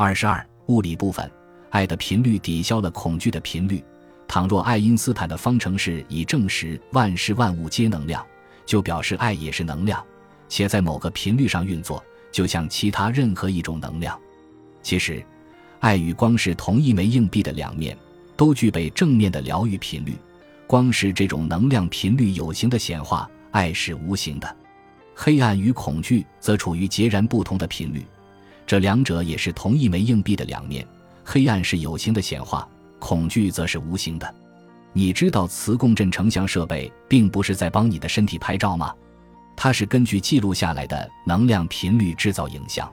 二十二，物理部分，爱的频率抵消了恐惧的频率。倘若爱因斯坦的方程式已证实万事万物皆能量，就表示爱也是能量，且在某个频率上运作，就像其他任何一种能量。其实，爱与光是同一枚硬币的两面，都具备正面的疗愈频率。光是这种能量频率有形的显化，爱是无形的。黑暗与恐惧则处于截然不同的频率，这两者也是同一枚硬币的两面。黑暗是有形的显化。恐惧则是无形的，你知道磁共振成像设备并不是在帮你的身体拍照吗？它是根据记录下来的能量频率制造影像。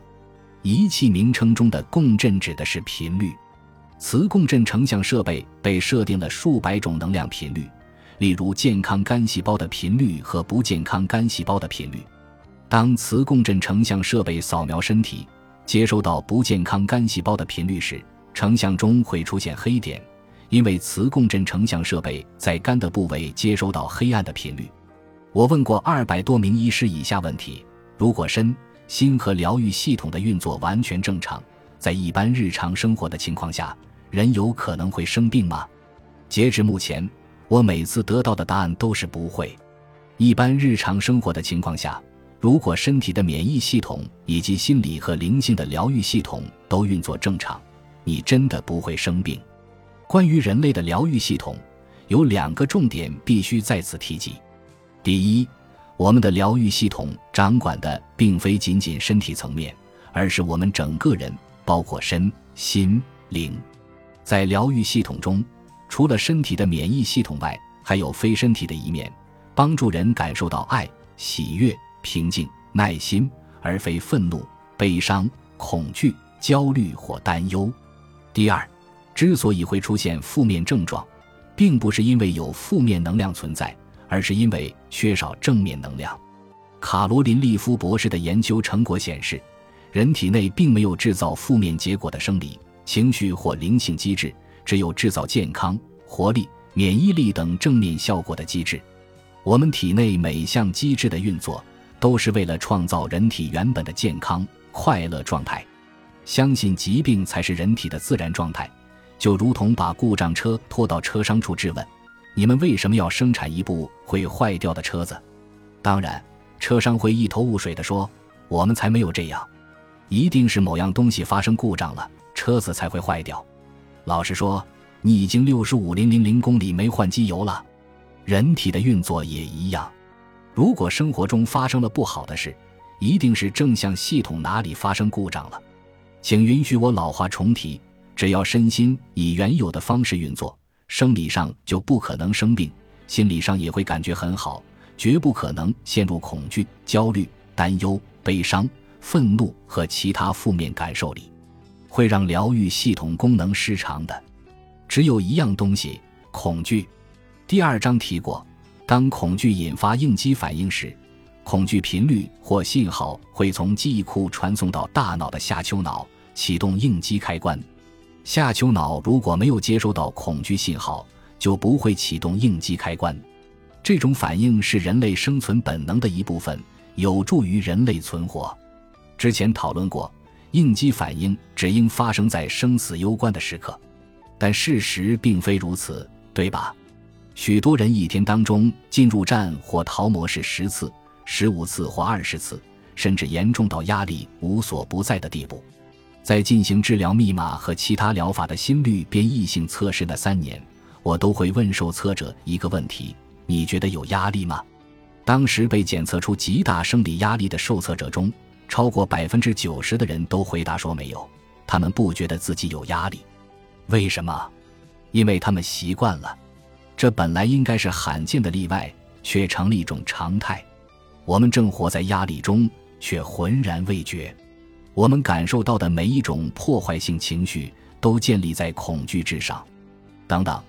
仪器名称中的共振指的是频率。磁共振成像设备被设定了数百种能量频率，例如健康肝细胞的频率和不健康肝细胞的频率。当磁共振成像设备扫描身体，接收到不健康肝细胞的频率时，成像中会出现黑点，因为磁共振成像设备在肝的部位接收到黑暗的频率。我问过二百多名医师以下问题：如果身心和疗愈系统的运作完全正常，在一般日常生活的情况下，人有可能会生病吗？截至目前，我每次得到的答案都是不会。一般日常生活的情况下，如果身体的免疫系统以及心理和灵性的疗愈系统都运作正常。你真的不会生病。关于人类的疗愈系统，有两个重点必须再次提及。第一，我们的疗愈系统掌管的并非仅仅身体层面，而是我们整个人，包括身心灵。在疗愈系统中，除了身体的免疫系统外，还有非身体的一面，帮助人感受到爱、喜悦、平静、耐心，而非愤怒、悲伤、恐惧、焦虑或担忧。第二，之所以会出现负面症状，并不是因为有负面能量存在，而是因为缺少正面能量。卡罗琳·利夫博士的研究成果显示，人体内并没有制造负面结果的生理、情绪或灵性机制，只有制造健康、活力、免疫力等正面效果的机制。我们体内每项机制的运作，都是为了创造人体原本的健康、快乐状态。相信疾病才是人体的自然状态，就如同把故障车拖到车商处质问：“你们为什么要生产一部会坏掉的车子？”当然，车商会一头雾水地说：“我们才没有这样，一定是某样东西发生故障了，车子才会坏掉。”老实说，你已经六十五零零零公里没换机油了。人体的运作也一样，如果生活中发生了不好的事，一定是正向系统哪里发生故障了。请允许我老话重提：只要身心以原有的方式运作，生理上就不可能生病，心理上也会感觉很好，绝不可能陷入恐惧、焦虑、担忧、悲伤、愤怒和其他负面感受里，会让疗愈系统功能失常的。只有一样东西——恐惧。第二章提过，当恐惧引发应激反应时。恐惧频率或信号会从记忆库传送到大脑的下丘脑，启动应激开关。下丘脑如果没有接收到恐惧信号，就不会启动应激开关。这种反应是人类生存本能的一部分，有助于人类存活。之前讨论过，应激反应只应发生在生死攸关的时刻，但事实并非如此，对吧？许多人一天当中进入战或逃模式十次。十五次或二十次，甚至严重到压力无所不在的地步。在进行治疗密码和其他疗法的心率变异性测试的三年，我都会问受测者一个问题：你觉得有压力吗？当时被检测出极大生理压力的受测者中，超过百分之九十的人都回答说没有，他们不觉得自己有压力。为什么？因为他们习惯了。这本来应该是罕见的例外，却成了一种常态。我们正活在压力中，却浑然未觉。我们感受到的每一种破坏性情绪，都建立在恐惧之上。等等，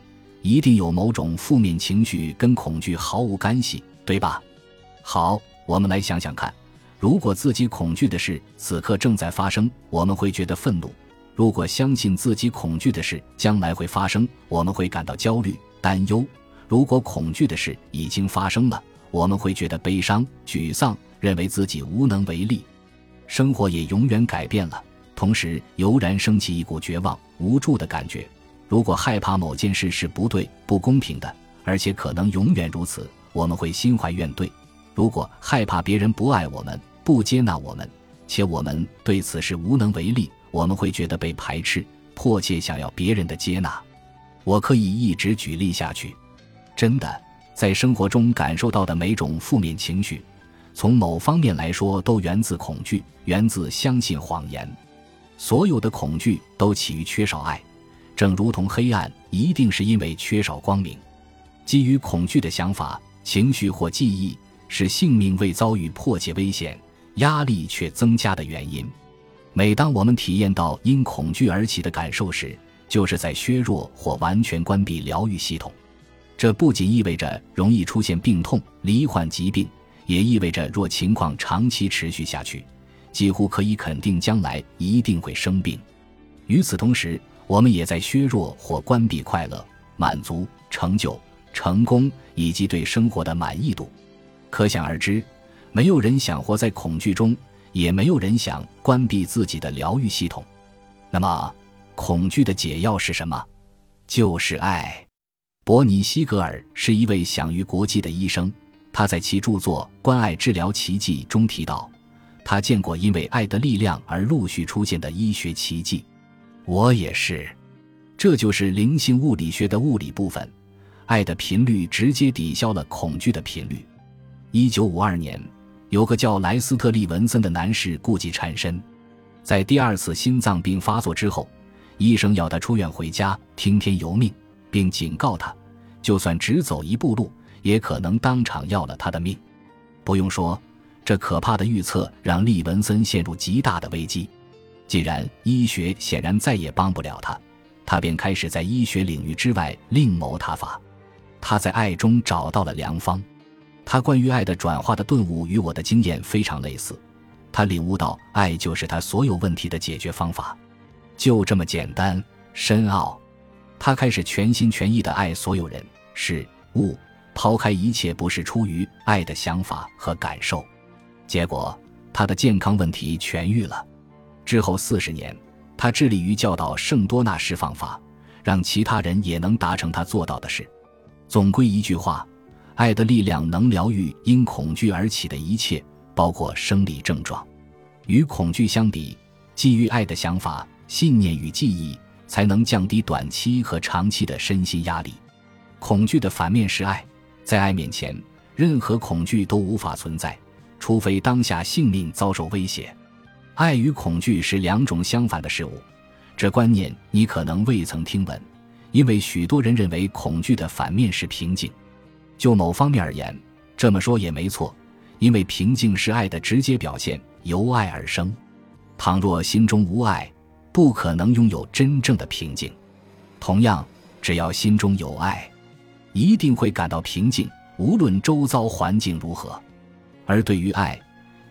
一定有某种负面情绪跟恐惧毫无干系，对吧？好，我们来想想看：如果自己恐惧的事此刻正在发生，我们会觉得愤怒；如果相信自己恐惧的事将来会发生，我们会感到焦虑、担忧；如果恐惧的事已经发生了，我们会觉得悲伤、沮丧，认为自己无能为力。生活也永远改变了。同时油然升起一股绝望、无助的感觉。如果害怕某件事是不对、不公平的，而且可能永远如此，我们会心怀怨怼；如果害怕别人不爱我们、不接纳我们，且我们对此事无能为力，我们会觉得被排斥，迫切想要别人的接纳。我可以一直举例下去。真的，在生活中感受到的每种负面情绪，从某方面来说，都源自恐惧，源自相信谎言。所有的恐惧都起于缺少爱，正如同黑暗一定是因为缺少光明。基于恐惧的想法、情绪或记忆，是性命未遭遇迫切危险、压力却增加的原因。每当我们体验到因恐惧而起的感受时，就是在削弱或完全关闭疗愈系统。这不仅意味着容易出现病痛、罹患疾病，也意味着若情况长期持续下去。几乎可以肯定，将来一定会生病。与此同时，我们也在削弱或关闭快乐、满足、成就、成功以及对生活的满意度。可想而知，没有人想活在恐惧中，也没有人想关闭自己的疗愈系统。那么，恐惧的解药是什么？就是爱。伯尼·西格尔是一位享誉国际的医生，他在其著作《关爱治疗奇迹》中提到。他见过因为爱的力量而陆续出现的医学奇迹，我也是。这就是灵性物理学的物理部分。爱的频率直接抵消了恐惧的频率。一九五二年，有个叫莱斯特利·文森的男士故技缠身，在第二次心脏病发作之后，医生要他出院回家，听天由命，并警告他，就算只走一步路，也可能当场要了他的命。不用说。这可怕的预测让利文森陷入极大的危机。既然医学显然再也帮不了他，他便开始在医学领域之外另谋他法。他在爱中找到了良方。他关于爱的转化的顿悟与我的经验非常类似。他领悟到，爱就是他所有问题的解决方法，就这么简单深奥。他开始全心全意地爱所有人事物，抛开一切不是出于爱的想法和感受。结果，他的健康问题痊愈了。之后四十年，他致力于教导圣多纳释放法，让其他人也能达成他做到的事。总归一句话，爱的力量能疗愈因恐惧而起的一切，包括生理症状。与恐惧相比，基于爱的想法、信念与记忆，才能降低短期和长期的身心压力。恐惧的反面是爱，在爱面前，任何恐惧都无法存在。除非当下性命遭受威胁，爱与恐惧是两种相反的事物。这观念你可能未曾听闻，因为许多人认为恐惧的反面是平静。就某方面而言，这么说也没错，因为平静是爱的直接表现，由爱而生。倘若心中无爱，不可能拥有真正的平静。同样，只要心中有爱，一定会感到平静，无论周遭环境如何。而对于爱，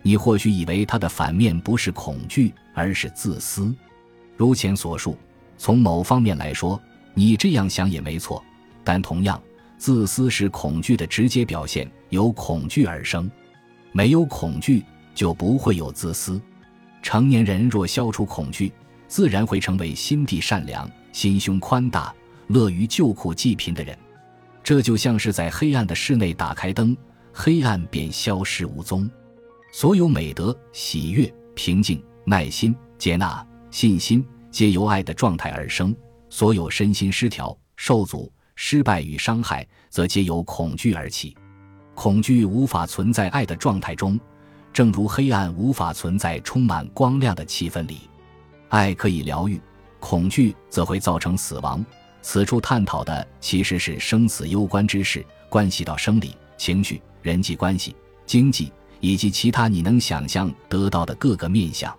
你或许以为它的反面不是恐惧，而是自私。如前所述，从某方面来说，你这样想也没错。但同样，自私是恐惧的直接表现，由恐惧而生。没有恐惧，就不会有自私。成年人若消除恐惧，自然会成为心地善良、心胸宽大、乐于救苦济贫的人。这就像是在黑暗的室内打开灯。黑暗便消失无踪，所有美德、喜悦、平静、耐心、接纳、信心，皆由爱的状态而生；所有身心失调、受阻、失败与伤害，则皆由恐惧而起。恐惧无法存在爱的状态中，正如黑暗无法存在充满光亮的气氛里。爱可以疗愈，恐惧则会造成死亡。此处探讨的其实是生死攸关之事，关系到生理、情绪。人际关系、经济以及其他你能想象得到的各个面相。